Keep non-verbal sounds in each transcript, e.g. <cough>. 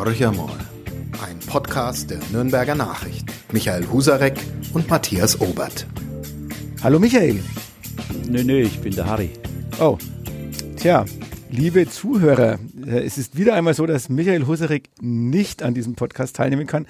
Horcher mal. Ein Podcast der Nürnberger Nachricht. Michael Husarek und Matthias Obert. Hallo Michael. Nö, nö, ich bin der Harry. Oh, tja, liebe Zuhörer, äh, es ist wieder einmal so, dass Michael Husarek nicht an diesem Podcast teilnehmen kann.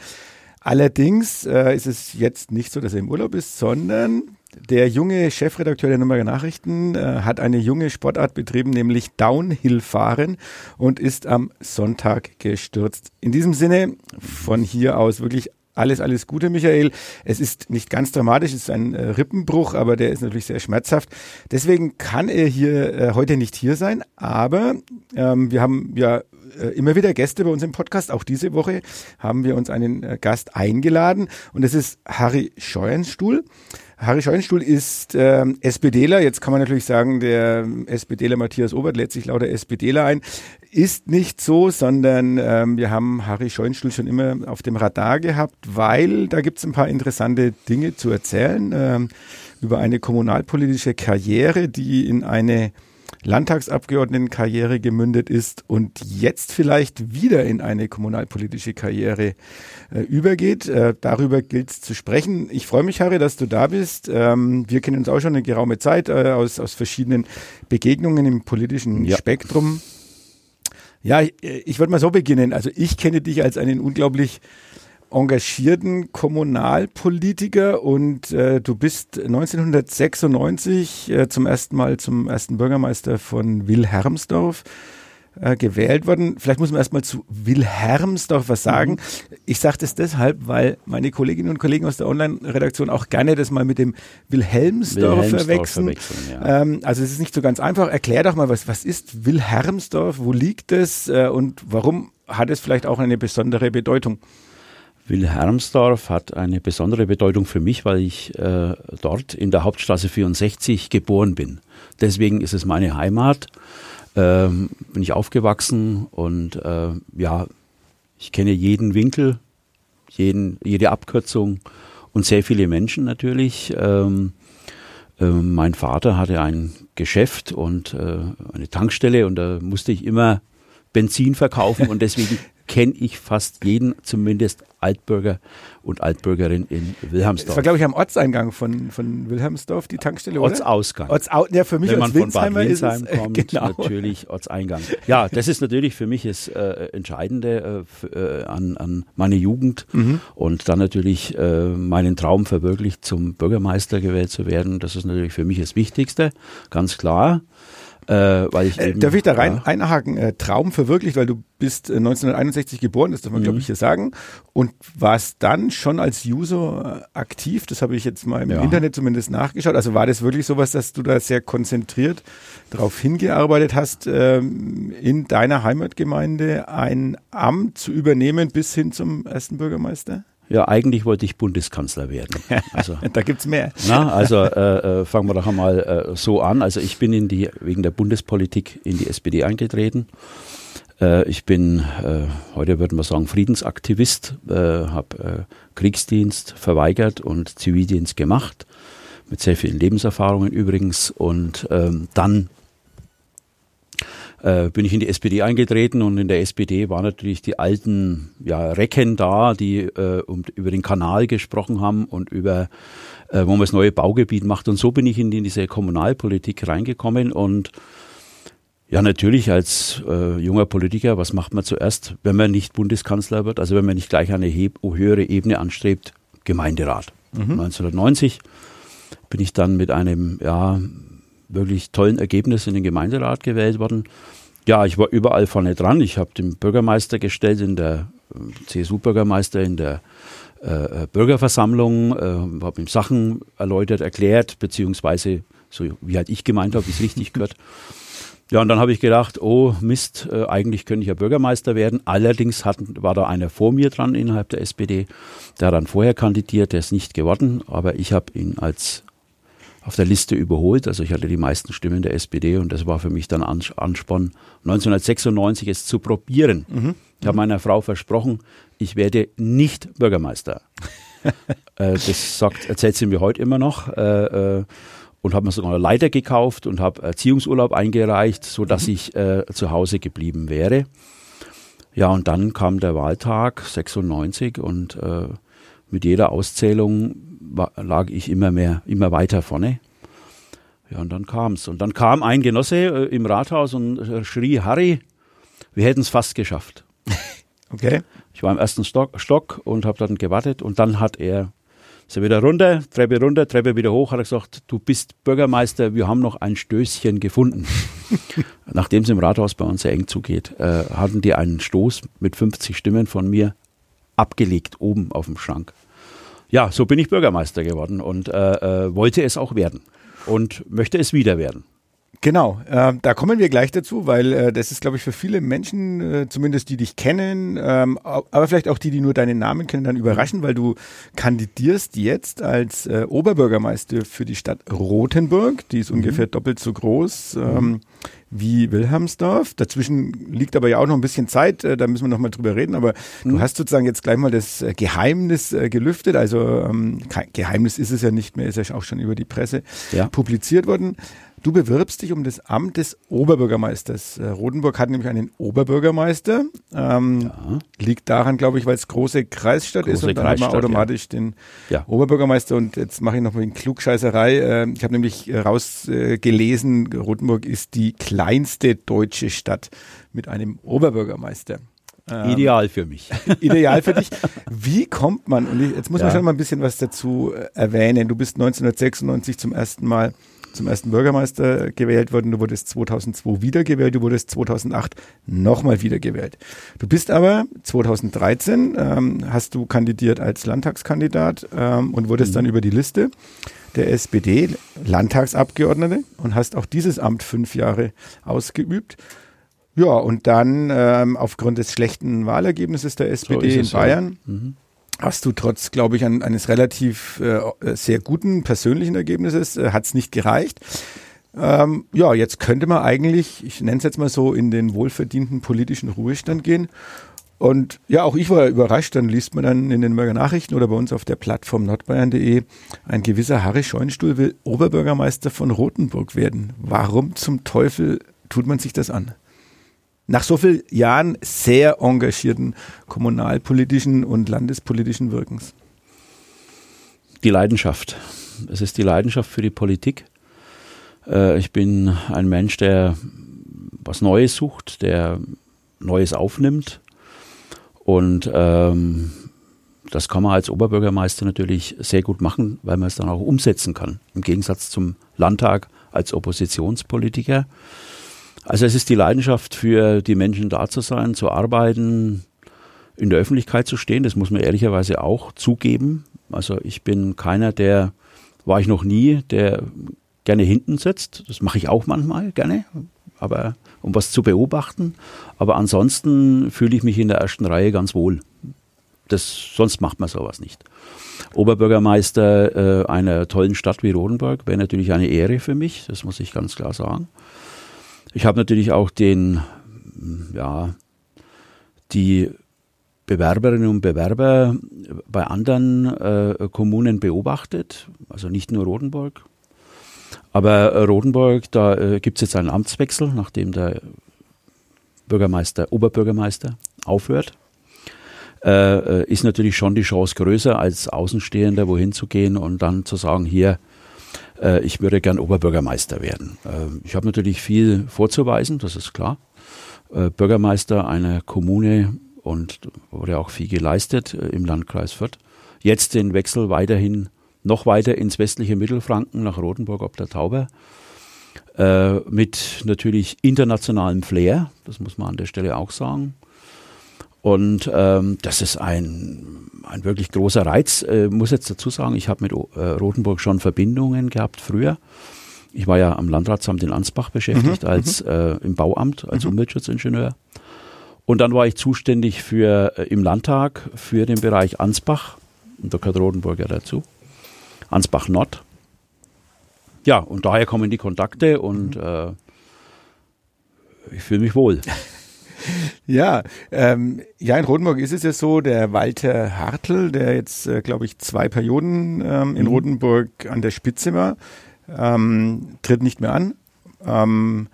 Allerdings äh, ist es jetzt nicht so, dass er im Urlaub ist, sondern der junge Chefredakteur der Nürnberger Nachrichten äh, hat eine junge Sportart betrieben, nämlich Downhill-Fahren und ist am Sonntag gestürzt. In diesem Sinne von hier aus wirklich alles, alles Gute, Michael. Es ist nicht ganz dramatisch, es ist ein äh, Rippenbruch, aber der ist natürlich sehr schmerzhaft. Deswegen kann er hier äh, heute nicht hier sein, aber ähm, wir haben ja äh, immer wieder Gäste bei uns im Podcast. Auch diese Woche haben wir uns einen äh, Gast eingeladen und das ist Harry Scheuenstuhl. Harry Scheuenstuhl ist ähm, SPDler. Jetzt kann man natürlich sagen, der SPDler Matthias Obert lädt sich lauter SPDler ein. Ist nicht so, sondern ähm, wir haben Harry Scheuenstuhl schon immer auf dem Radar gehabt, weil da gibt es ein paar interessante Dinge zu erzählen ähm, über eine kommunalpolitische Karriere, die in eine Landtagsabgeordnetenkarriere gemündet ist und jetzt vielleicht wieder in eine kommunalpolitische Karriere äh, übergeht. Äh, darüber gilt es zu sprechen. Ich freue mich, Harry, dass du da bist. Ähm, wir kennen uns auch schon eine geraume Zeit äh, aus, aus verschiedenen Begegnungen im politischen ja. Spektrum. Ja, ich, ich würde mal so beginnen. Also ich kenne dich als einen unglaublich engagierten Kommunalpolitiker und äh, du bist 1996 äh, zum ersten Mal zum ersten Bürgermeister von Wilhelmsdorf äh, gewählt worden. Vielleicht muss man erstmal zu Wilhelmsdorf was sagen. Mhm. Ich sage das deshalb, weil meine Kolleginnen und Kollegen aus der Online-Redaktion auch gerne das mal mit dem Wilhelmsdorf, Wilhelmsdorf verwechseln. verwechseln ja. ähm, also es ist nicht so ganz einfach. Erklär doch mal, was, was ist Wilhelmsdorf? Wo liegt es? Äh, und warum hat es vielleicht auch eine besondere Bedeutung? Wilhelmsdorf hat eine besondere Bedeutung für mich, weil ich äh, dort in der Hauptstraße 64 geboren bin. Deswegen ist es meine Heimat. Ähm, bin ich aufgewachsen und äh, ja, ich kenne jeden Winkel, jeden, jede Abkürzung und sehr viele Menschen natürlich. Ähm, äh, mein Vater hatte ein Geschäft und äh, eine Tankstelle und da musste ich immer Benzin verkaufen und deswegen <laughs> kenne ich fast jeden, zumindest Altbürger und Altbürgerin in Wilhelmsdorf. Das war, glaube ich, am Ortseingang von, von Wilhelmsdorf, die Tankstelle, oder? Ortsausgang. Ortsau ja, für mich Wenn man von Bad Windsheim kommt, <laughs> genau. natürlich Ortseingang. Ja, das ist natürlich für mich das äh, Entscheidende äh, äh, an, an meine Jugend mhm. und dann natürlich äh, meinen Traum verwirklicht, zum Bürgermeister gewählt zu werden. Das ist natürlich für mich das Wichtigste, ganz klar. Äh, weil ich äh, eben, Darf ich da rein ja. einhaken? Äh, Traum verwirklicht, weil du bist 1961 äh, geboren, das darf man mhm. glaube ich hier sagen, und warst dann schon als User äh, aktiv. Das habe ich jetzt mal im ja. Internet zumindest nachgeschaut. Also war das wirklich sowas, dass du da sehr konzentriert darauf hingearbeitet hast, ähm, in deiner Heimatgemeinde ein Amt zu übernehmen bis hin zum ersten Bürgermeister? Ja, eigentlich wollte ich Bundeskanzler werden. <laughs> Also, da gibt's mehr. Na, also äh, äh, fangen wir doch einmal äh, so an. Also ich bin in die, wegen der Bundespolitik in die SPD eingetreten. Äh, ich bin, äh, heute würde man sagen, Friedensaktivist, äh, habe Kriegsdienst verweigert und Zivildienst gemacht, mit sehr vielen Lebenserfahrungen übrigens. Und ähm, dann äh, bin ich in die SPD eingetreten und in der SPD waren natürlich die alten ja, Recken da, die äh, um, über den Kanal gesprochen haben und über, äh, wo man das neue Baugebiet macht. Und so bin ich in, in diese Kommunalpolitik reingekommen und ja, natürlich als äh, junger Politiker, was macht man zuerst, wenn man nicht Bundeskanzler wird, also wenn man nicht gleich eine höhere Ebene anstrebt, Gemeinderat. Mhm. 1990 bin ich dann mit einem ja, wirklich tollen Ergebnis in den Gemeinderat gewählt worden. Ja, ich war überall vorne dran. Ich habe den Bürgermeister gestellt in der äh, CSU-Bürgermeister in der äh, äh, Bürgerversammlung, äh, habe ihm Sachen erläutert, erklärt, beziehungsweise so wie halt ich gemeint habe, wie es richtig gehört. Ja, und dann habe ich gedacht, oh Mist, äh, eigentlich könnte ich ja Bürgermeister werden. Allerdings hatten, war da einer vor mir dran innerhalb der SPD, der dann vorher kandidiert, der ist nicht geworden, aber ich habe ihn als auf der Liste überholt. Also ich hatte die meisten Stimmen der SPD und das war für mich dann Ansporn, 1996 es zu probieren. Mhm. Ich habe meiner Frau versprochen, ich werde nicht Bürgermeister. <laughs> äh, das sagt, erzählt sie mir heute immer noch. Äh, äh, und habe mir sogar eine Leiter gekauft und habe Erziehungsurlaub eingereicht, so dass mhm. ich äh, zu Hause geblieben wäre. Ja, und dann kam der Wahltag 96 und äh, mit jeder Auszählung war, lag ich immer mehr, immer weiter vorne. Ja, und dann kam's. Und dann kam ein Genosse äh, im Rathaus und äh, schrie, Harry, wir hätten es fast geschafft. <laughs> Okay. Ich war im ersten Stock, Stock und habe dann gewartet und dann hat er ist er wieder runter, Treppe runter, Treppe wieder hoch, hat er gesagt, du bist Bürgermeister, wir haben noch ein Stößchen gefunden. <laughs> Nachdem es im Rathaus bei uns sehr eng zugeht, äh, hatten die einen Stoß mit 50 Stimmen von mir abgelegt oben auf dem Schrank. Ja, so bin ich Bürgermeister geworden und äh, äh, wollte es auch werden und möchte es wieder werden. Genau, äh, da kommen wir gleich dazu, weil äh, das ist, glaube ich, für viele Menschen, äh, zumindest die dich kennen, ähm, aber vielleicht auch die, die nur deinen Namen kennen, dann überraschen, weil du kandidierst jetzt als äh, Oberbürgermeister für die Stadt Rothenburg. Die ist mhm. ungefähr doppelt so groß ähm, wie Wilhelmsdorf. Dazwischen liegt aber ja auch noch ein bisschen Zeit, äh, da müssen wir noch mal drüber reden. Aber mhm. du hast sozusagen jetzt gleich mal das äh, Geheimnis gelüftet. Also ähm, Geheimnis ist es ja nicht mehr, ist ja auch schon über die Presse ja. publiziert worden. Du bewirbst dich um das Amt des Oberbürgermeisters. Äh, Rodenburg hat nämlich einen Oberbürgermeister. Ähm, ja. Liegt daran, glaube ich, weil es große Kreisstadt große ist und dann Kreisstadt, haben wir automatisch ja. den ja. Oberbürgermeister. Und jetzt mache ich noch mal eine Klugscheißerei. Äh, ich habe nämlich rausgelesen, Rodenburg ist die kleinste deutsche Stadt mit einem Oberbürgermeister. Ähm, ideal für mich. <laughs> Ideal für dich. Wie kommt man, und jetzt muss man schon mal ein bisschen was dazu äh, erwähnen. Du bist 1996 zum ersten Mal zum ersten Bürgermeister gewählt worden. Du wurdest 2002 wiedergewählt, du wurdest 2008 nochmal wiedergewählt. Du bist aber 2013, ähm, hast du kandidiert als Landtagskandidat ähm, und wurdest mhm. dann über die Liste der SPD Landtagsabgeordnete und hast auch dieses Amt fünf Jahre ausgeübt. Ja, und dann ähm, aufgrund des schlechten Wahlergebnisses der SPD so in Bayern ja. mhm hast du trotz, glaube ich, ein, eines relativ äh, sehr guten persönlichen Ergebnisses, äh, hat es nicht gereicht. Ähm, ja, jetzt könnte man eigentlich, ich nenne es jetzt mal so, in den wohlverdienten politischen Ruhestand gehen. Und ja, auch ich war überrascht, dann liest man dann in den Mörger Nachrichten oder bei uns auf der Plattform nordbayern.de, ein gewisser Harry Scheunstuhl will Oberbürgermeister von Rothenburg werden. Warum zum Teufel tut man sich das an? Nach so vielen Jahren sehr engagierten kommunalpolitischen und landespolitischen Wirkens? Die Leidenschaft. Es ist die Leidenschaft für die Politik. Äh, ich bin ein Mensch, der was Neues sucht, der Neues aufnimmt. Und ähm, das kann man als Oberbürgermeister natürlich sehr gut machen, weil man es dann auch umsetzen kann. Im Gegensatz zum Landtag als Oppositionspolitiker. Also es ist die Leidenschaft für die Menschen da zu sein, zu arbeiten, in der Öffentlichkeit zu stehen. Das muss man ehrlicherweise auch zugeben. Also ich bin keiner, der, war ich noch nie, der gerne hinten sitzt. Das mache ich auch manchmal gerne, aber um was zu beobachten. Aber ansonsten fühle ich mich in der ersten Reihe ganz wohl. Das, sonst macht man sowas nicht. Oberbürgermeister äh, einer tollen Stadt wie Rodenburg wäre natürlich eine Ehre für mich, das muss ich ganz klar sagen. Ich habe natürlich auch den, ja, die Bewerberinnen und Bewerber bei anderen äh, Kommunen beobachtet, also nicht nur Rodenburg. Aber Rodenburg, da äh, gibt es jetzt einen Amtswechsel, nachdem der Bürgermeister, Oberbürgermeister aufhört. Äh, äh ist natürlich schon die Chance größer, als Außenstehender wohin zu gehen und dann zu sagen, hier, äh, ich würde gern Oberbürgermeister werden. Äh, ich habe natürlich viel vorzuweisen, das ist klar. Äh, Bürgermeister einer Kommune und wurde auch viel geleistet äh, im Landkreis Fürth. Jetzt den Wechsel weiterhin noch weiter ins westliche Mittelfranken nach Rothenburg ob der Tauber äh, mit natürlich internationalem Flair, das muss man an der Stelle auch sagen. Und ähm, das ist ein, ein wirklich großer Reiz. Äh, muss jetzt dazu sagen, ich habe mit äh, Rothenburg schon Verbindungen gehabt früher. Ich war ja am Landratsamt in Ansbach beschäftigt, mhm, als mhm. äh, im Bauamt, als mhm. Umweltschutzingenieur. Und dann war ich zuständig für äh, im Landtag für den Bereich Ansbach. Und da gehört Rotenburg ja dazu. Ansbach Nord. Ja, und daher kommen die Kontakte und mhm. äh, ich fühle mich wohl. <laughs> Ja, ähm, ja, in Rotenburg ist es ja so, der Walter Hartl, der jetzt, äh, glaube ich, zwei Perioden ähm, in mhm. Rotenburg an der Spitze war, ähm, tritt nicht mehr an. Ähm,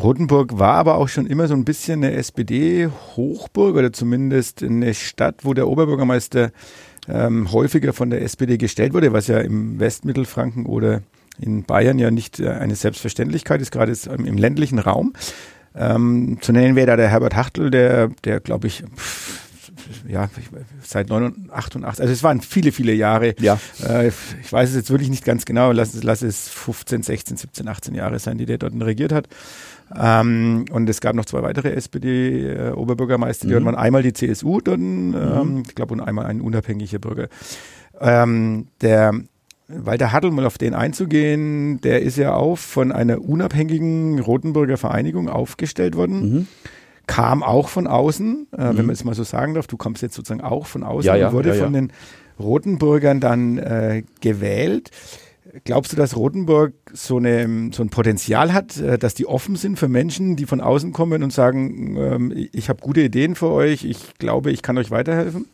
Rotenburg war aber auch schon immer so ein bisschen eine SPD-Hochburg oder zumindest eine Stadt, wo der Oberbürgermeister ähm, häufiger von der SPD gestellt wurde, was ja im Westmittelfranken oder in Bayern ja nicht äh, eine Selbstverständlichkeit ist, gerade im, im ländlichen Raum. Ähm, zu nennen wäre da der Herbert Hachtel, der, der glaube ich, pff, ja, seit 88, also es waren viele, viele Jahre. Ja. Äh, ich weiß es jetzt wirklich nicht ganz genau, lass es, lass es 15, 16, 17, 18 Jahre sein, die der dort regiert hat. Ähm, und es gab noch zwei weitere SPD-Oberbürgermeister, die mhm. waren einmal die CSU dort, ähm, mhm. ich glaube, und einmal ein unabhängiger Bürger. Ähm, der Walter mal auf den einzugehen, der ist ja auch von einer unabhängigen Rotenburger Vereinigung aufgestellt worden. Mhm. Kam auch von außen, äh, mhm. wenn man es mal so sagen darf. Du kommst jetzt sozusagen auch von außen ja, ja, und wurde ja, von den Rotenburgern dann äh, gewählt. Glaubst du, dass Rotenburg so, eine, so ein Potenzial hat, äh, dass die offen sind für Menschen, die von außen kommen und sagen, ähm, ich habe gute Ideen für euch, ich glaube, ich kann euch weiterhelfen?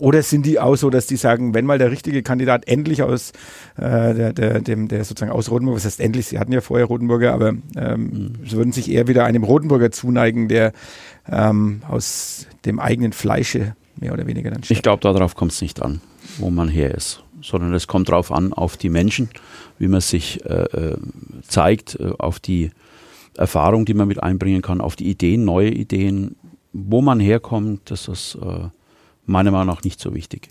Oder sind die auch so, dass die sagen, wenn mal der richtige Kandidat endlich aus äh, der, der, dem, der sozusagen aus Rotenburg, was heißt endlich, sie hatten ja vorher Rotenburger, aber ähm, mhm. sie würden sich eher wieder einem Rotenburger zuneigen, der ähm, aus dem eigenen Fleische mehr oder weniger dann steht. Ich glaube, darauf kommt es nicht an, wo man her ist, sondern es kommt darauf an, auf die Menschen, wie man sich äh, äh, zeigt, äh, auf die Erfahrung, die man mit einbringen kann, auf die Ideen, neue Ideen, wo man herkommt, das ist äh, meiner Meinung nach nicht so wichtig.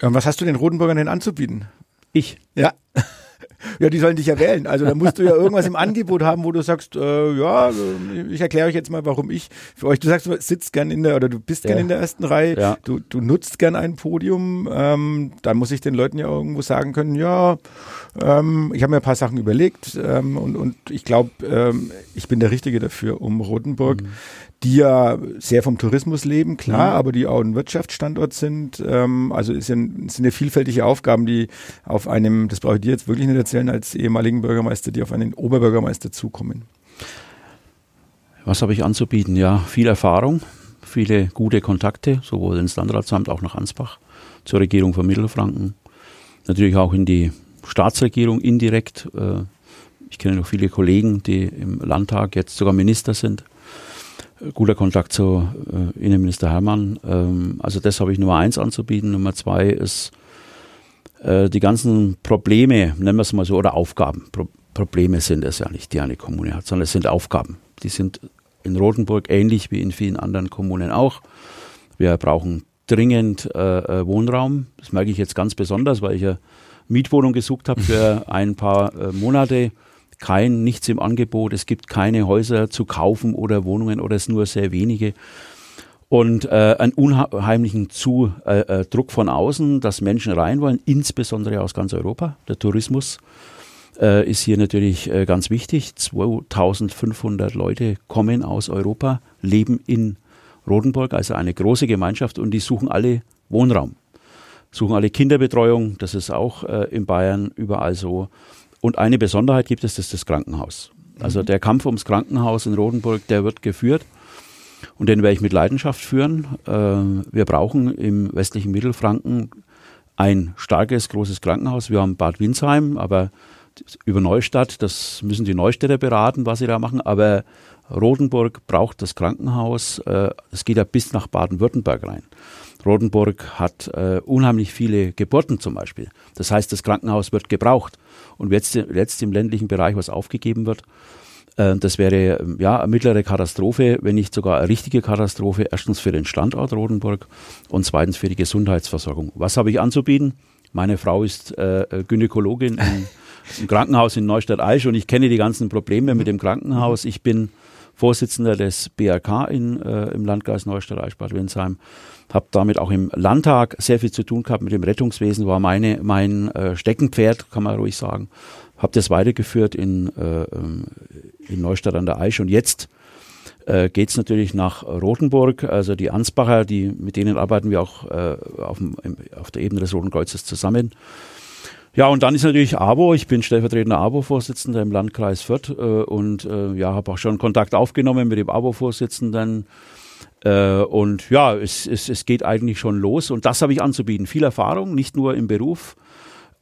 Und was hast du den Rotenburgern denn anzubieten? Ich. Ja. Ja, die sollen dich ja wählen. Also da musst du ja irgendwas im Angebot haben, wo du sagst, äh, ja, also, ich erkläre euch jetzt mal, warum ich für euch. Du sagst, du sitzt gern in der oder du bist ja. gern in der ersten Reihe. Ja. Du, du nutzt gern ein Podium. Ähm, dann muss ich den Leuten ja irgendwo sagen können, ja, ähm, ich habe mir ein paar Sachen überlegt ähm, und, und ich glaube, ähm, ich bin der Richtige dafür, um Rotenburg mhm die ja sehr vom Tourismus leben, klar, mhm. aber die auch ein Wirtschaftsstandort sind. Ähm, also es sind, sind ja vielfältige Aufgaben, die auf einem, das brauche ich dir jetzt wirklich nicht erzählen, als ehemaligen Bürgermeister, die auf einen Oberbürgermeister zukommen. Was habe ich anzubieten? Ja, viel Erfahrung, viele gute Kontakte, sowohl ins Landratsamt, auch nach Ansbach, zur Regierung von Mittelfranken, natürlich auch in die Staatsregierung indirekt. Äh, ich kenne noch viele Kollegen, die im Landtag jetzt sogar Minister sind guter Kontakt zu äh, Innenminister Hermann. Ähm, also das habe ich Nummer eins anzubieten. Nummer zwei ist äh, die ganzen Probleme, nennen wir es mal so, oder Aufgaben. Pro Probleme sind es ja nicht, die eine Kommune hat, sondern es sind Aufgaben. Die sind in Rothenburg ähnlich wie in vielen anderen Kommunen auch. Wir brauchen dringend äh, äh Wohnraum. Das merke ich jetzt ganz besonders, weil ich ja Mietwohnung gesucht habe für <laughs> ein paar äh, Monate kein, nichts im Angebot, es gibt keine Häuser zu kaufen oder Wohnungen oder es nur sehr wenige. Und äh, einen unheimlichen Zu, äh, äh, Druck von außen, dass Menschen rein wollen, insbesondere aus ganz Europa. Der Tourismus äh, ist hier natürlich äh, ganz wichtig. 2500 Leute kommen aus Europa, leben in Rodenburg, also eine große Gemeinschaft und die suchen alle Wohnraum, suchen alle Kinderbetreuung. Das ist auch äh, in Bayern überall so. Und eine Besonderheit gibt es, das ist das Krankenhaus. Also mhm. der Kampf ums Krankenhaus in Rodenburg, der wird geführt. Und den werde ich mit Leidenschaft führen. Äh, wir brauchen im westlichen Mittelfranken ein starkes, großes Krankenhaus. Wir haben Bad Windsheim, aber über Neustadt, das müssen die Neustädter beraten, was sie da machen. Aber Rodenburg braucht das Krankenhaus. Äh, es geht ja bis nach Baden-Württemberg rein. Rodenburg hat äh, unheimlich viele Geburten zum Beispiel. Das heißt, das Krankenhaus wird gebraucht. Und jetzt, jetzt im ländlichen Bereich, was aufgegeben wird, das wäre ja eine mittlere Katastrophe, wenn nicht sogar eine richtige Katastrophe. Erstens für den Standort Rodenburg und zweitens für die Gesundheitsversorgung. Was habe ich anzubieten? Meine Frau ist äh, Gynäkologin im, <laughs> im Krankenhaus in Neustadt-Aisch und ich kenne die ganzen Probleme mit dem Krankenhaus. Ich bin Vorsitzender des BRK in, äh, im Landkreis Neustadt-Eichbad Windsheim. Habe damit auch im Landtag sehr viel zu tun gehabt mit dem Rettungswesen, war meine, mein äh, Steckenpferd, kann man ruhig sagen. Habe das weitergeführt in, äh, ähm, in Neustadt an der Aisch und jetzt äh, geht es natürlich nach Rothenburg. Also die Ansbacher, die, mit denen arbeiten wir auch äh, auf, dem, auf der Ebene des Roten Kreuzes zusammen. Ja, und dann ist natürlich ABO. Ich bin stellvertretender ABO-Vorsitzender im Landkreis Fürth äh, und äh, ja, habe auch schon Kontakt aufgenommen mit dem ABO-Vorsitzenden. Äh, und ja, es, es, es geht eigentlich schon los und das habe ich anzubieten. Viel Erfahrung, nicht nur im Beruf,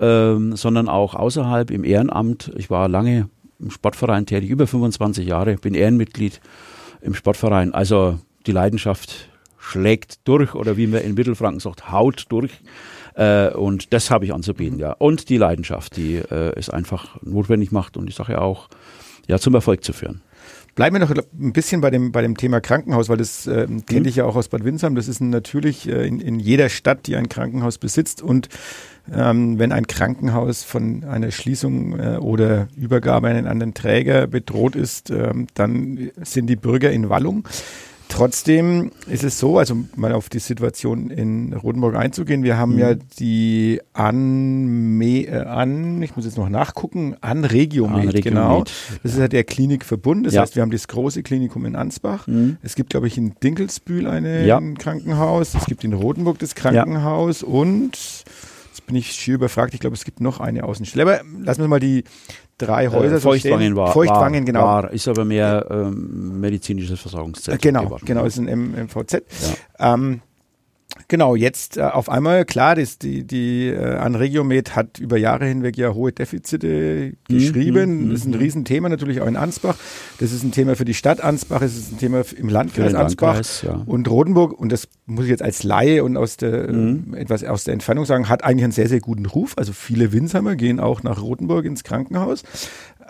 ähm, sondern auch außerhalb im Ehrenamt. Ich war lange im Sportverein tätig, über 25 Jahre, bin Ehrenmitglied im Sportverein. Also die Leidenschaft schlägt durch oder wie man in Mittelfranken sagt, haut durch. Äh, und das habe ich anzubieten, ja. Und die Leidenschaft, die äh, es einfach notwendig macht und die Sache auch ja, zum Erfolg zu führen. Bleiben wir noch ein bisschen bei dem, bei dem Thema Krankenhaus, weil das äh, kenne mhm. ich ja auch aus Bad Windsheim. Das ist natürlich äh, in, in jeder Stadt, die ein Krankenhaus besitzt. Und ähm, wenn ein Krankenhaus von einer Schließung äh, oder Übergabe an einen anderen Träger bedroht ist, ähm, dann sind die Bürger in Wallung. Trotzdem ist es so, also mal auf die Situation in Rotenburg einzugehen. Wir haben mhm. ja die an, äh, an, ich muss jetzt noch nachgucken, an Regiomed, genau. Das ist ja der Klinikverbund. Das ja. heißt, wir haben das große Klinikum in Ansbach. Mhm. Es gibt, glaube ich, in Dinkelsbühl ein ja. Krankenhaus. Es gibt in Rotenburg das Krankenhaus ja. und bin ich schier überfragt. Ich glaube, es gibt noch eine Außenstelle. Aber lassen wir mal die drei äh, Häuser. Äh, Feuchtwangen war. Feuchtwangen, war, genau. War, ist aber mehr ähm, medizinisches Versorgungszentrum. Genau, geworden. genau, ist ein MVZ. Ja. Ähm, Genau, jetzt äh, auf einmal, klar, das, die, die äh, Anregiomed hat über Jahre hinweg ja hohe Defizite geschrieben. Mhm, das ist ein mhm. Riesenthema natürlich auch in Ansbach. Das ist ein Thema für die Stadt Ansbach, es ist ein Thema im Landkreis Ansbach Landkreis, ja. und Rodenburg. Und das muss ich jetzt als Laie und aus der, mhm. äh, etwas aus der Entfernung sagen, hat eigentlich einen sehr, sehr guten Ruf. Also viele Winsheimer gehen auch nach Rotenburg ins Krankenhaus.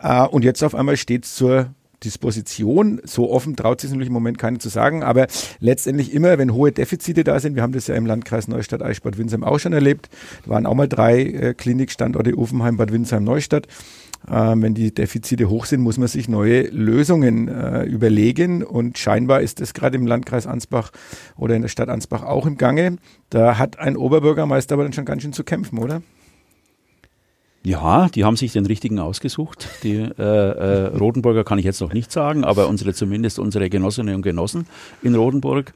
Äh, und jetzt auf einmal steht es zur Disposition. So offen traut sich natürlich im Moment keine zu sagen, aber letztendlich immer, wenn hohe Defizite da sind, wir haben das ja im Landkreis Neustadt, Eichbad, Winsheim auch schon erlebt, da waren auch mal drei äh, Klinikstandorte, Uffenheim, Bad Winsheim, Neustadt. Ähm, wenn die Defizite hoch sind, muss man sich neue Lösungen äh, überlegen. Und scheinbar ist das gerade im Landkreis Ansbach oder in der Stadt Ansbach auch im Gange. Da hat ein Oberbürgermeister aber dann schon ganz schön zu kämpfen, oder? Ja, die haben sich den richtigen ausgesucht. Die äh, äh, Rotenburger kann ich jetzt noch nicht sagen, aber unsere zumindest unsere Genossinnen und Genossen in Rotenburg.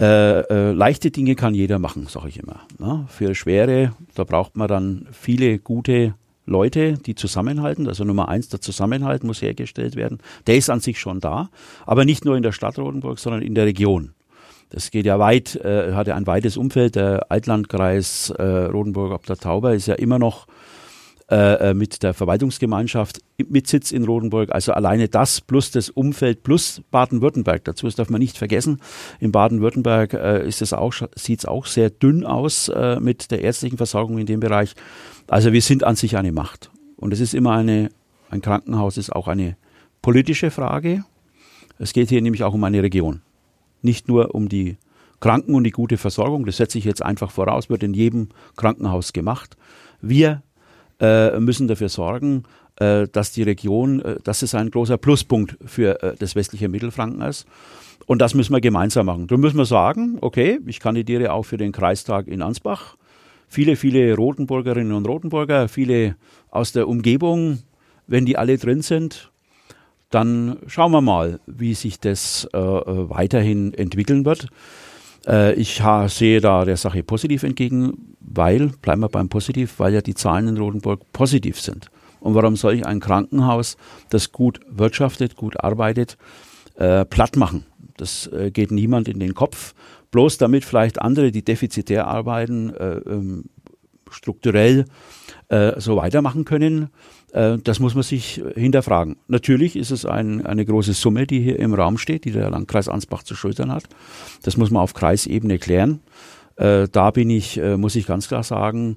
Äh, äh, leichte Dinge kann jeder machen, sage ich immer. Na, für schwere, da braucht man dann viele gute Leute, die zusammenhalten. Also Nummer eins, der Zusammenhalt muss hergestellt werden. Der ist an sich schon da, aber nicht nur in der Stadt Rotenburg, sondern in der Region. Das geht ja weit, äh, hat ja ein weites Umfeld. Der Altlandkreis äh, Rotenburg ob der Tauber ist ja immer noch äh, äh, mit der Verwaltungsgemeinschaft mit Sitz in Rotenburg. Also alleine das plus das Umfeld plus Baden-Württemberg. Dazu das darf man nicht vergessen. In Baden-Württemberg äh, ist es auch sieht es auch sehr dünn aus äh, mit der ärztlichen Versorgung in dem Bereich. Also wir sind an sich eine Macht und es ist immer eine ein Krankenhaus ist auch eine politische Frage. Es geht hier nämlich auch um eine Region, nicht nur um die Kranken und die gute Versorgung. Das setze ich jetzt einfach voraus, wird in jedem Krankenhaus gemacht. Wir äh, müssen dafür sorgen, äh, dass die Region, äh, dass es ein großer Pluspunkt für äh, das westliche Mittelfranken ist. Und das müssen wir gemeinsam machen. Darum müssen wir sagen, okay, ich kandidiere auch für den Kreistag in Ansbach. Viele, viele Rotenburgerinnen und Rotenburger, viele aus der Umgebung, wenn die alle drin sind, dann schauen wir mal, wie sich das äh, äh weiterhin entwickeln wird. Äh, ich sehe da der Sache positiv entgegen, weil, bleiben wir beim Positiv, weil ja die Zahlen in Rotenburg positiv sind. Und warum soll ich ein Krankenhaus, das gut wirtschaftet, gut arbeitet, äh, platt machen? Das äh, geht niemand in den Kopf. Bloß damit vielleicht andere, die defizitär arbeiten, äh, ähm, strukturell äh, so weitermachen können. Äh, das muss man sich hinterfragen. Natürlich ist es ein, eine große Summe, die hier im Raum steht, die der Landkreis Ansbach zu schultern hat. Das muss man auf Kreisebene klären. Äh, da bin ich, äh, muss ich ganz klar sagen,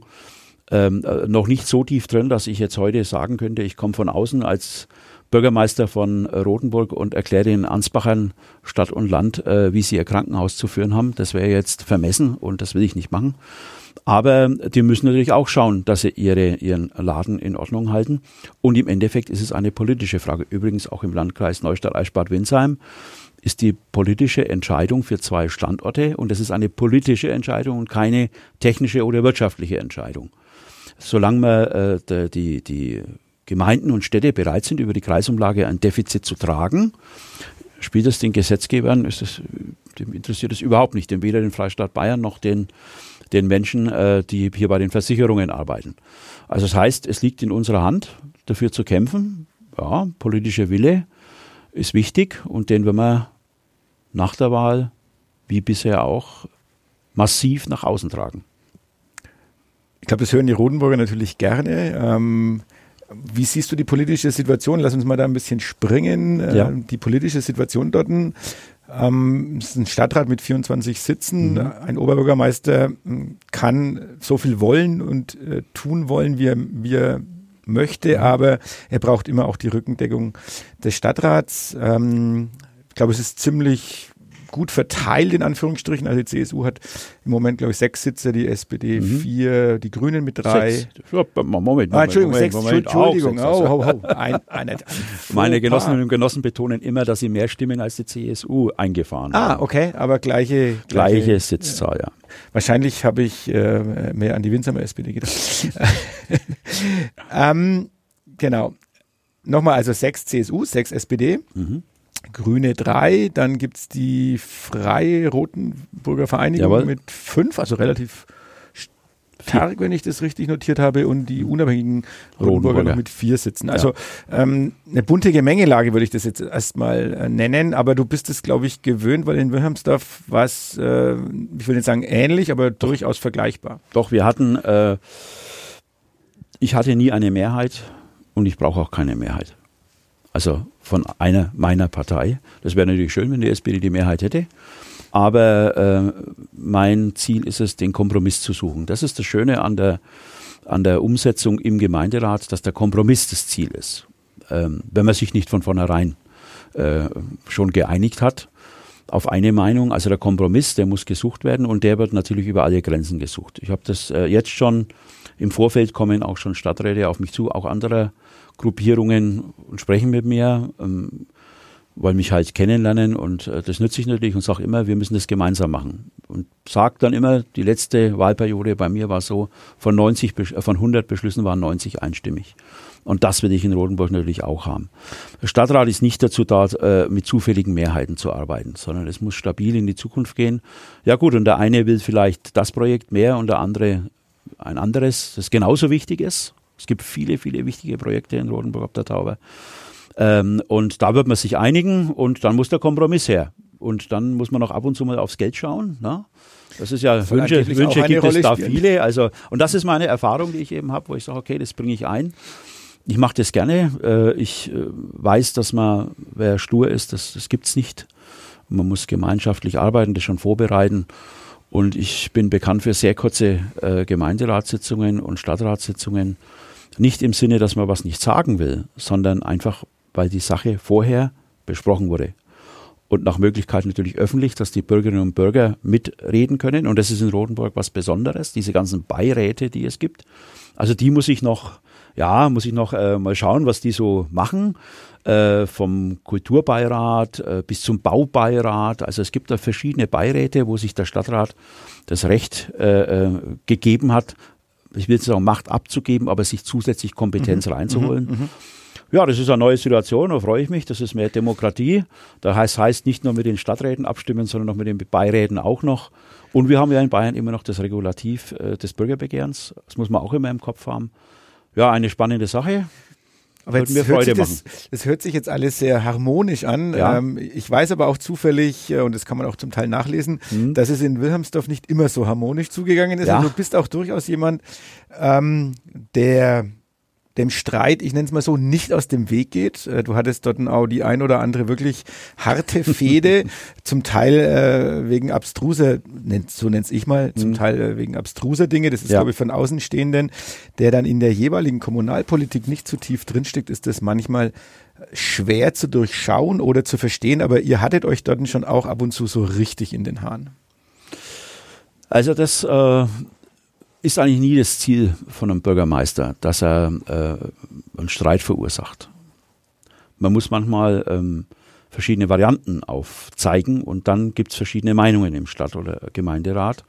ähm, noch nicht so tief drin, dass ich jetzt heute sagen könnte, ich komme von außen als Bürgermeister von Rotenburg und erkläre den Ansbachern Stadt und Land, wie sie ihr Krankenhaus zu führen haben. Das wäre jetzt vermessen und das will ich nicht machen. Aber die müssen natürlich auch schauen, dass sie ihre, ihren Laden in Ordnung halten. Und im Endeffekt ist es eine politische Frage. Übrigens auch im Landkreis Neustadt-Eichbad-Windsheim ist die politische Entscheidung für zwei Standorte und es ist eine politische Entscheidung und keine technische oder wirtschaftliche Entscheidung. Solange wir, äh, die, die Gemeinden und Städte bereit sind, über die Kreisumlage ein Defizit zu tragen, spielt es den Gesetzgebern, ist es, dem interessiert es überhaupt nicht, denn weder den Freistaat Bayern noch den den Menschen, äh, die hier bei den Versicherungen arbeiten. Also das heißt, es liegt in unserer Hand, dafür zu kämpfen. Ja, politischer Wille ist wichtig und den werden wir nach der Wahl, wie bisher auch, massiv nach außen tragen. Ich glaube, das hören die Rodenburger natürlich gerne. Ähm, wie siehst du die politische Situation? Lass uns mal da ein bisschen springen. Äh, ja. Die politische Situation dort. Ähm, es ist ein Stadtrat mit 24 Sitzen. Mhm. Ein Oberbürgermeister hm, kann so viel wollen und äh, tun wollen, wie er, wie er möchte, mhm. aber er braucht immer auch die Rückendeckung des Stadtrats. Ähm, ich glaube, es ist ziemlich gut verteilt, in Anführungsstrichen. Also die CSU hat im Moment, glaube ich, sechs Sitze, die SPD mhm. vier, die Grünen mit drei. Sechs. Moment, Moment, ah, Entschuldigung, Moment, sechs, Moment, Entschuldigung. Auch sechs, oh, oh, oh. Ein, ein, ein, Meine Genossinnen und Genossen betonen immer, dass sie mehr Stimmen als die CSU eingefahren ah, haben. Ah, okay, aber gleiche, gleiche, gleiche Sitzzahl, ja. Wahrscheinlich habe ich äh, mehr an die Winsamer SPD gedacht. <laughs> <laughs> ähm, genau. Nochmal, also sechs CSU, sechs SPD. Mhm. Grüne drei, dann gibt es die Freie Rotenburger Vereinigung Jawohl. mit fünf, also relativ stark, wenn ich das richtig notiert habe, und die unabhängigen Rotenburger noch mit vier sitzen. Also ja. ähm, eine bunte Gemengelage würde ich das jetzt erstmal äh, nennen, aber du bist es, glaube ich, gewöhnt, weil in Wilhelmsdorf war es, äh, ich will nicht sagen ähnlich, aber Doch. durchaus vergleichbar. Doch, wir hatten, äh, ich hatte nie eine Mehrheit und ich brauche auch keine Mehrheit. Also von einer meiner Partei. Das wäre natürlich schön, wenn die SPD die Mehrheit hätte. Aber äh, mein Ziel ist es, den Kompromiss zu suchen. Das ist das Schöne an der, an der Umsetzung im Gemeinderat, dass der Kompromiss das Ziel ist. Ähm, wenn man sich nicht von vornherein äh, schon geeinigt hat auf eine Meinung, also der Kompromiss, der muss gesucht werden und der wird natürlich über alle Grenzen gesucht. Ich habe das äh, jetzt schon im Vorfeld kommen auch schon Stadträte auf mich zu, auch anderer Gruppierungen und sprechen mit mir, ähm, wollen mich halt kennenlernen und äh, das nütze ich natürlich und sage immer, wir müssen das gemeinsam machen. Und sage dann immer, die letzte Wahlperiode bei mir war so, von 90, äh, von 100 Beschlüssen waren 90 einstimmig. Und das werde ich in Rotenburg natürlich auch haben. Der Stadtrat ist nicht dazu da, äh, mit zufälligen Mehrheiten zu arbeiten, sondern es muss stabil in die Zukunft gehen. Ja gut, und der eine will vielleicht das Projekt mehr und der andere ein anderes, das genauso wichtig ist. Es gibt viele, viele wichtige Projekte in Rotenburg auf der Tauber. Ähm, und da wird man sich einigen und dann muss der Kompromiss her. Und dann muss man auch ab und zu mal aufs Geld schauen. Ne? Das ist ja, das Wünsche, Wünsche gibt Rolle es da spielen. viele. Also, und das ist meine Erfahrung, die ich eben habe, wo ich sage, okay, das bringe ich ein. Ich mache das gerne. Äh, ich äh, weiß, dass man, wer stur ist, das, das gibt es nicht. Man muss gemeinschaftlich arbeiten, das schon vorbereiten. Und ich bin bekannt für sehr kurze äh, Gemeinderatssitzungen und Stadtratssitzungen. Nicht im Sinne, dass man was nicht sagen will, sondern einfach, weil die Sache vorher besprochen wurde. Und nach Möglichkeit natürlich öffentlich, dass die Bürgerinnen und Bürger mitreden können. Und das ist in Rotenburg was Besonderes, diese ganzen Beiräte, die es gibt. Also die muss ich noch, ja, muss ich noch äh, mal schauen, was die so machen. Äh, vom Kulturbeirat äh, bis zum Baubeirat. Also es gibt da verschiedene Beiräte, wo sich der Stadtrat das Recht äh, äh gegeben hat, ich will nicht sagen Macht abzugeben, aber sich zusätzlich Kompetenz mhm. reinzuholen. Mhm. mhm. Ja, das ist eine neue Situation, da freue ich mich. Das ist mehr Demokratie. Das heißt, heißt nicht nur mit den Stadträten abstimmen, sondern noch mit den Beiräten auch noch. Und wir haben ja in Bayern immer noch das Regulativ äh, des Bürgerbegehrens. Das muss man auch immer im Kopf haben. Ja, eine spannende Sache. Aber jetzt mir Freude das, das, hört sich jetzt alles sehr harmonisch an. Ja. Ähm, ich weiß aber auch zufällig, äh, und das kann man auch zum Teil nachlesen, mhm. dass es in Wilhelmsdorf nicht immer so harmonisch zugegangen ist. Ja. Also du bist auch durchaus jemand, ähm, der dem Streit, ich nenne es mal so, nicht aus dem Weg geht. Äh, du hattest dort auch die ein oder andere wirklich harte <laughs> Fehde, zum Teil äh, wegen abstruser, so nenne ich mal, zum mhm. Teil äh, wegen abstruser Dinge. Das ist, ja. glaube ich, von Außenstehenden, der dann in der jeweiligen Kommunalpolitik nicht zu tief drinsteckt, ist das manchmal schwer zu durchschauen oder zu verstehen, aber ihr hattet euch dort schon auch ab und zu so richtig in den Haaren. Also das äh, ist eigentlich nie das Ziel von einem Bürgermeister, dass er äh, einen Streit verursacht. Man muss manchmal ähm, verschiedene Varianten aufzeigen und dann gibt es verschiedene Meinungen im Stadt- oder Gemeinderat.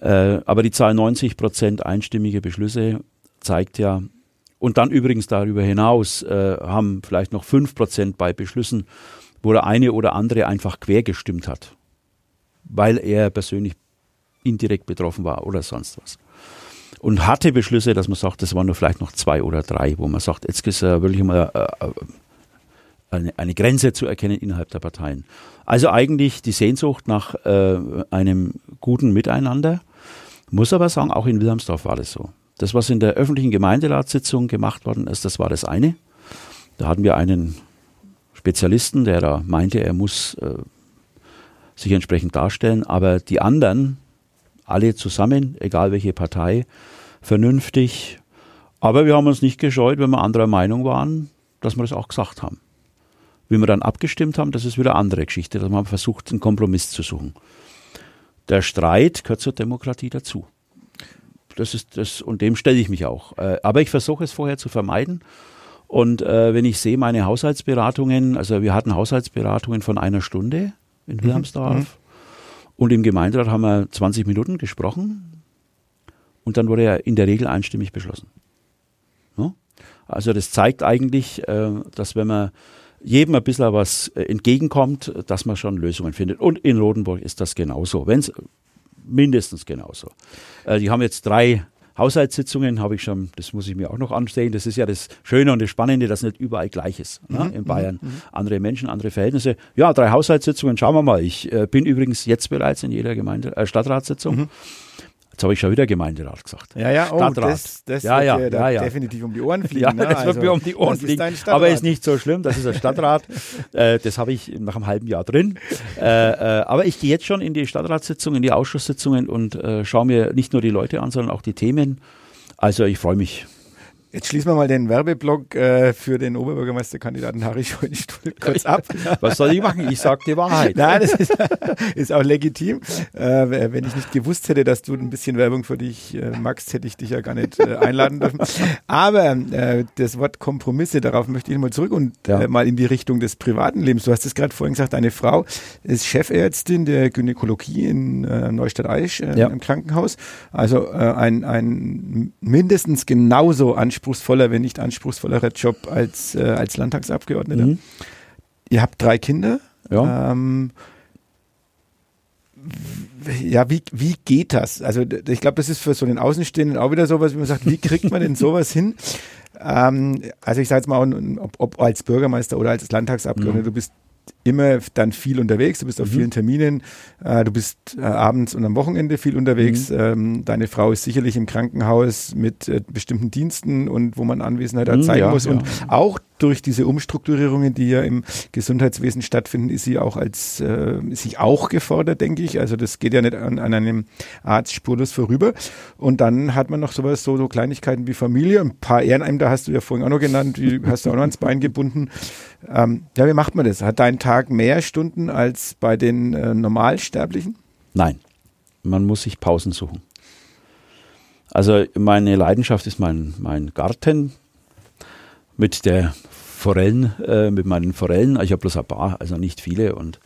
Äh, aber die Zahl 90 Prozent einstimmige Beschlüsse zeigt ja, und dann übrigens darüber hinaus äh, haben vielleicht noch 5 Prozent bei Beschlüssen, wo der eine oder andere einfach quer gestimmt hat, weil er persönlich indirekt betroffen war oder sonst was. Und harte Beschlüsse, dass man sagt, das waren nur vielleicht noch zwei oder drei, wo man sagt, jetzt ist äh, wirklich mal äh, äh, eine, Grenze zu erkennen innerhalb der Parteien. Also eigentlich die Sehnsucht nach einem guten Miteinander. Muss aber sagen, auch in Wilhelmsdorf war das so. Das, was in der öffentlichen Gemeinderatssitzung gemacht worden ist, das war das eine. Da hatten wir einen Spezialisten, der da meinte, er muss äh, sich entsprechend darstellen, aber die anderen, alle zusammen, egal welche Partei, vernünftig. Aber wir haben uns nicht gescheut, wenn wir anderer Meinung waren, dass wir das auch gesagt haben. Wie wir dann abgestimmt haben, das ist wieder eine andere Geschichte. dass man versucht, einen Kompromiss zu suchen. Der Streit gehört zur Demokratie dazu. Das ist das, und dem stelle ich mich auch. Äh, aber ich versuche es vorher zu vermeiden. Und äh, wenn ich sehe meine Haushaltsberatungen, also wir hatten Haushaltsberatungen von einer Stunde in mhm. Wilhelmsdorf. Mhm. Und im Gemeinderat haben wir 20 Minuten gesprochen. Und dann wurde er in der Regel einstimmig beschlossen. Also das zeigt eigentlich, äh, dass wenn man jedem ein bisschen was äh, entgegenkommt, dass man schon Lösungen findet. Und in Rodenburg ist das genauso, wenn es mindestens genauso. Äh, die haben jetzt drei Haushaltssitzungen, habe ich schon, das muss ich mir auch noch ansehen. Das ist ja das Schöne und das Spannende, dass nicht überall gleich ist ne, mhm, in Bayern. Mhm, mhm. Andere Menschen, andere Verhältnisse. Ja, drei Haushaltssitzungen, schauen wir mal. Ich äh, bin übrigens jetzt bereits in jeder Gemeinde, äh, Stadtratssitzung. Jetzt habe ich schon wieder Gemeinderat gesagt. Ja, ja, oh, Stadtrat. das, das ja, ja, wird ja, ja. definitiv um die Ohren <laughs> fliegen. Ja, ne? das wird also, mir um die Ohren fliegen. Ist aber ist nicht so schlimm, das ist ein Stadtrat. <laughs> äh, das habe ich nach einem halben Jahr drin. Äh, äh, aber ich gehe jetzt schon in die Stadtratssitzungen, in die Ausschusssitzungen und äh, schaue mir nicht nur die Leute an, sondern auch die Themen. Also ich freue mich. Jetzt schließen wir mal den Werbeblock äh, für den Oberbürgermeisterkandidaten Harry Schoenstuhl kurz ab. <laughs> Was soll ich machen? Ich sage die Wahrheit. Nein, das ist, <laughs> ist auch legitim. Äh, wenn ich nicht gewusst hätte, dass du ein bisschen Werbung für dich äh, magst, hätte ich dich ja gar nicht äh, einladen dürfen. Aber äh, das Wort Kompromisse, darauf möchte ich mal zurück und ja. äh, mal in die Richtung des privaten Lebens. Du hast es gerade vorhin gesagt, deine Frau ist Chefärztin der Gynäkologie in Neustadt-Aisch ja. im Krankenhaus. Also ein, ein mindestens genauso anspruchsvoller anspruchsvoller, wenn nicht anspruchsvollerer Job als, äh, als Landtagsabgeordneter. Mhm. Ihr habt drei Kinder. Ja. Ähm, ja, wie, wie geht das? Also ich glaube, das ist für so den Außenstehenden auch wieder sowas, wie man sagt, wie kriegt man denn sowas hin? Ähm, also ich sage jetzt mal, ob, ob, als Bürgermeister oder als Landtagsabgeordneter, mhm. du bist immer dann viel unterwegs, du bist auf mhm. vielen Terminen, äh, du bist äh, abends und am Wochenende viel unterwegs. Mhm. Ähm, deine Frau ist sicherlich im Krankenhaus mit äh, bestimmten Diensten und wo man Anwesenheit mhm, zeigen ja, muss. Ja. Und auch durch diese Umstrukturierungen, die ja im Gesundheitswesen stattfinden, ist sie auch als äh, ist sie auch gefordert, denke ich. Also das geht ja nicht an, an einem Arzt spurlos vorüber. Und dann hat man noch sowas, so, so Kleinigkeiten wie Familie, ein paar Ehrenämter hast du ja vorhin auch noch genannt, die hast du auch noch ans Bein gebunden. Ähm, ja, wie macht man das? Hat dein Tag mehr Stunden als bei den äh, Normalsterblichen? Nein, man muss sich Pausen suchen. Also meine Leidenschaft ist mein, mein Garten mit der Forellen, äh, mit meinen Forellen. Ich habe bloß ein paar, also nicht viele und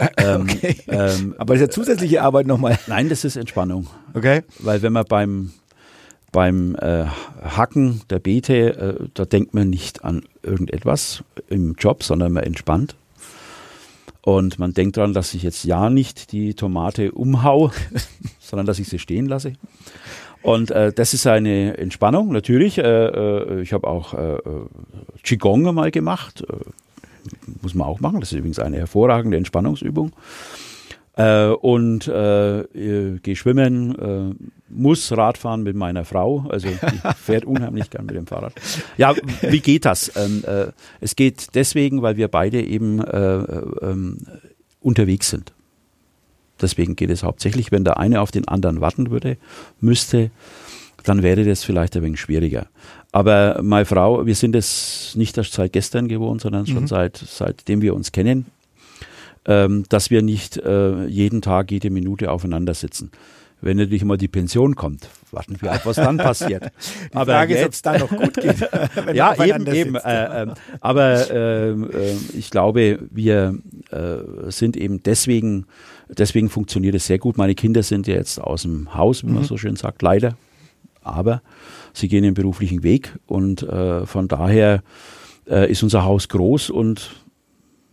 <laughs> ähm, okay. ähm, Aber ist ja zusätzliche Arbeit nochmal. Nein, das ist Entspannung. Okay. Weil wenn man beim beim äh, Hacken der Beete, äh, da denkt man nicht an irgendetwas im Job, sondern man entspannt. Und man denkt daran, dass ich jetzt ja nicht die Tomate umhau, <laughs> sondern dass ich sie stehen lasse. Und äh, das ist eine Entspannung, natürlich. Äh, äh, ich habe auch äh, äh, Qigong mal gemacht. Äh, muss man auch machen. Das ist übrigens eine hervorragende Entspannungsübung. Äh, und äh, gehe schwimmen, äh, muss Radfahren mit meiner Frau, also die <laughs> fährt unheimlich gern mit dem Fahrrad. Ja, wie geht das? Ähm, äh, es geht deswegen, weil wir beide eben äh, ähm, unterwegs sind. Deswegen geht es hauptsächlich, wenn der eine auf den anderen warten würde, müsste, dann wäre das vielleicht ein wenig schwieriger. Aber meine Frau, wir sind es nicht erst seit gestern gewohnt, sondern schon mhm. seit, seitdem wir uns kennen ähm, dass wir nicht äh, jeden Tag, jede Minute aufeinander sitzen. Wenn natürlich mal die Pension kommt, warten wir ab, was dann <laughs> passiert. die aber Frage jetzt, ist, ob es dann noch gut geht. <laughs> ja, eben, eben. Äh, äh, aber ähm, äh, ich glaube, wir äh, sind eben deswegen, deswegen funktioniert es sehr gut. Meine Kinder sind ja jetzt aus dem Haus, wie mhm. man so schön sagt, leider. Aber sie gehen den beruflichen Weg und äh, von daher äh, ist unser Haus groß und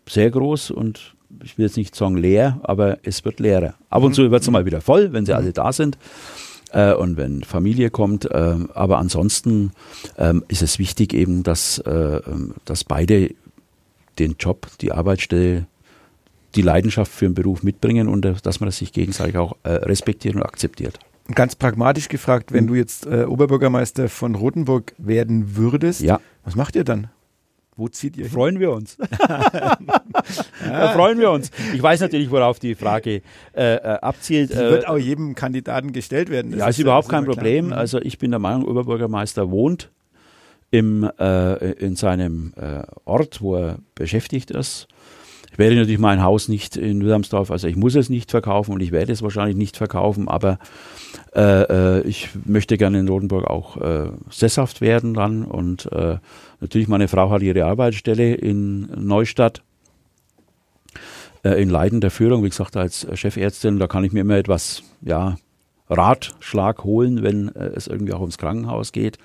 sehr groß und ich will jetzt nicht sagen leer, aber es wird leerer. Ab und zu wird es mal wieder voll, wenn sie alle da sind äh, und wenn Familie kommt. Äh, aber ansonsten äh, ist es wichtig eben, dass, äh, ähm, dass beide den Job, die Arbeitsstelle, die Leidenschaft für den Beruf mitbringen und äh, dass man das sich gegenseitig auch äh, respektiert und akzeptiert. Ganz pragmatisch gefragt, wenn mhm. du jetzt Oberbürgermeister von Rothenburg werden würdest, ja. was macht ihr dann? Wo zieht ihr Freuen hin? wir uns. <laughs> <laughs> da freuen wir uns. Ich weiß natürlich, worauf die Frage äh, äh abzielt. Die wird äh, auch jedem Kandidaten gestellt werden. Das ja, ist, ist überhaupt kein Problem. Klar. Also ich bin der Meinung, Oberbürgermeister wohnt im, äh, in seinem äh, Ort, wo er beschäftigt ist. Ich werde natürlich mein Haus nicht in Wilhelmsdorf, also ich muss es nicht verkaufen und ich werde es wahrscheinlich nicht verkaufen, aber äh, äh, ich möchte gerne in Rotenburg auch äh, sesshaft werden dann und äh, natürlich meine Frau hat ihre Arbeitsstelle in Neustadt äh, in leitender Führung, wie gesagt, als Chefärztin, da kann ich mir immer etwas, ja, Ratschlag holen, wenn äh, es irgendwie auch ums Krankenhaus geht.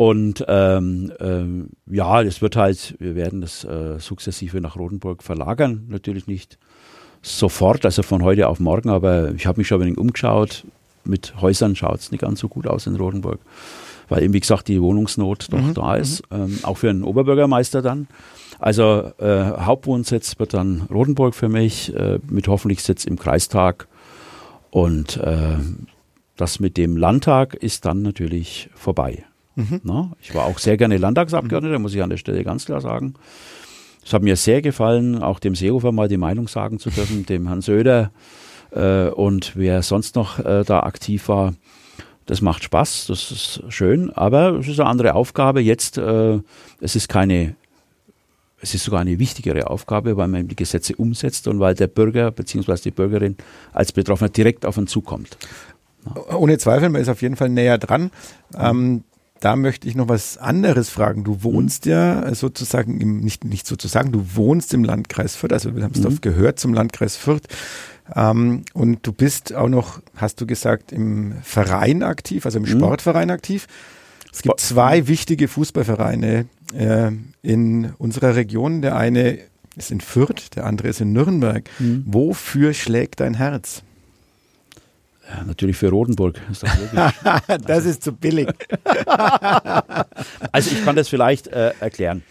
Und ähm, ähm, ja, es wird halt, wir werden das äh, sukzessive nach Rotenburg verlagern. Natürlich nicht sofort, also von heute auf morgen, aber ich habe mich schon ein wenig umgeschaut. Mit Häusern schaut es nicht ganz so gut aus in Rotenburg, weil eben, wie gesagt, die Wohnungsnot doch mhm. da ist, mhm. ähm, auch für einen Oberbürgermeister dann. Also äh, Hauptwohnsitz wird dann Rotenburg für mich, äh, mit hoffentlich Sitz im Kreistag. Und äh, das mit dem Landtag ist dann natürlich vorbei. Mhm. Na, ich war auch sehr gerne Landtagsabgeordneter, muss ich an der Stelle ganz klar sagen. Es hat mir sehr gefallen, auch dem Seehofer mal die Meinung sagen zu dürfen, <laughs> dem Herrn Söder äh, und wer sonst noch äh, da aktiv war. Das macht Spaß, das ist schön, aber es ist eine andere Aufgabe. Jetzt, äh, es ist keine, es ist sogar eine wichtigere Aufgabe, weil man die Gesetze umsetzt und weil der Bürger bzw. die Bürgerin als Betroffener direkt auf einen zukommt. Ohne Zweifel, man ist auf jeden Fall näher dran. Ähm, da möchte ich noch was anderes fragen. Du wohnst mhm. ja sozusagen im, nicht, nicht sozusagen, du wohnst im Landkreis Fürth, also Wilhelmsdorf mhm. gehört zum Landkreis Fürth. Ähm, und du bist auch noch, hast du gesagt, im Verein aktiv, also im mhm. Sportverein aktiv. Es gibt zwei wichtige Fußballvereine äh, in unserer Region. Der eine ist in Fürth, der andere ist in Nürnberg. Mhm. Wofür schlägt dein Herz? Ja, natürlich für Rotenburg. Ist das, <laughs> das ist zu billig. <laughs> also ich kann das vielleicht äh, erklären.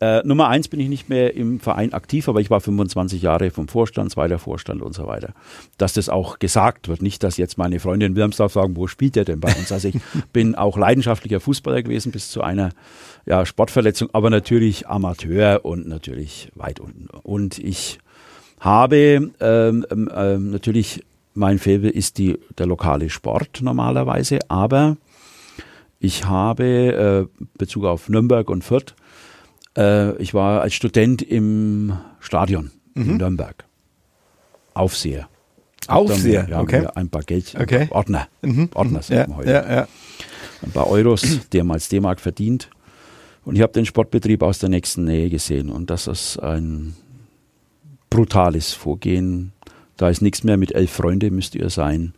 Äh, Nummer eins bin ich nicht mehr im Verein aktiv, aber ich war 25 Jahre vom Vorstand, zweiter Vorstand und so weiter. Dass das auch gesagt wird, nicht, dass jetzt meine Freunde in Wilhelmsdorf sagen, wo spielt der denn bei uns? Also ich <laughs> bin auch leidenschaftlicher Fußballer gewesen bis zu einer ja, Sportverletzung, aber natürlich Amateur und natürlich weit unten. Und ich habe ähm, ähm, natürlich mein Faible ist die, der lokale Sport normalerweise, aber ich habe äh, Bezug auf Nürnberg und Fürth, äh, ich war als Student im Stadion mhm. in Nürnberg. Aufseher. Aufseher, wir, okay. ein paar Geld, okay. Ordner. Mhm. Ordner sind ja, heute. Ja, ja. Ein paar Euros, damals D-Mark verdient. Und ich habe den Sportbetrieb aus der nächsten Nähe gesehen. Und das ist ein brutales Vorgehen da ist nichts mehr mit elf Freunde, müsst ihr sein.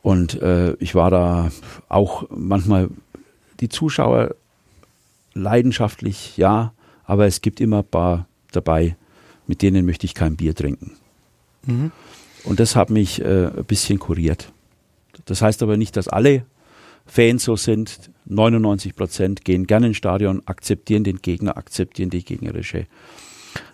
Und äh, ich war da auch manchmal die Zuschauer leidenschaftlich, ja, aber es gibt immer ein paar dabei, mit denen möchte ich kein Bier trinken. Mhm. Und das hat mich äh, ein bisschen kuriert. Das heißt aber nicht, dass alle Fans so sind. 99 Prozent gehen gerne ins Stadion, akzeptieren den Gegner, akzeptieren die gegnerische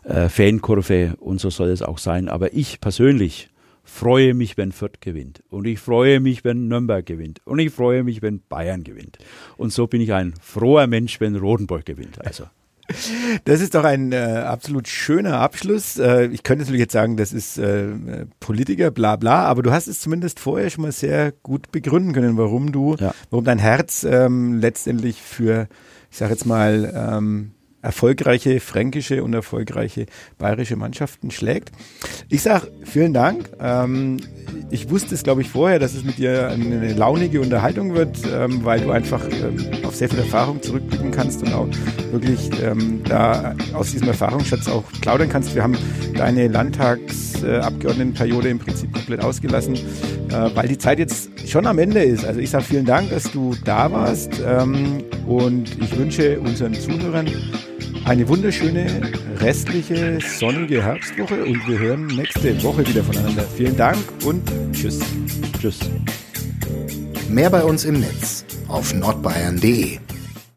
äh, Fankurve und so soll es auch sein. Aber ich persönlich freue mich, wenn Fürth gewinnt. Und ich freue mich, wenn Nürnberg gewinnt. Und ich freue mich, wenn Bayern gewinnt. Und so bin ich ein froher Mensch, wenn Rodenburg gewinnt. Also. <laughs> Das ist doch ein äh, absolut schöner Abschluss. Äh, ich könnte natürlich jetzt sagen, das ist äh, Politiker, bla bla, aber du hast es zumindest vorher schon mal sehr gut begründen können, warum du, ja. warum dein Herz ähm, letztendlich für, ich sage jetzt mal, ähm, erfolgreiche fränkische und erfolgreiche bayerische Mannschaften schlägt. Ich sage vielen Dank. Ähm, ich wusste es, glaube ich, vorher, dass es mit dir eine launige Unterhaltung wird, ähm, weil du einfach ähm, auf sehr viel Erfahrung zurückblicken kannst und auch wirklich ähm, da aus diesem Erfahrungsschatz auch plaudern kannst. Wir haben deine Landtagsabgeordnetenperiode im Prinzip komplett ausgelassen, äh, weil die Zeit jetzt schon am Ende ist. Also ich sage vielen Dank, dass du da warst ähm, und ich wünsche unseren Zuhörern eine wunderschöne restliche sonnige Herbstwoche und wir hören nächste Woche wieder voneinander. Vielen Dank und tschüss. Tschüss. Mehr bei uns im Netz auf nordbayern.de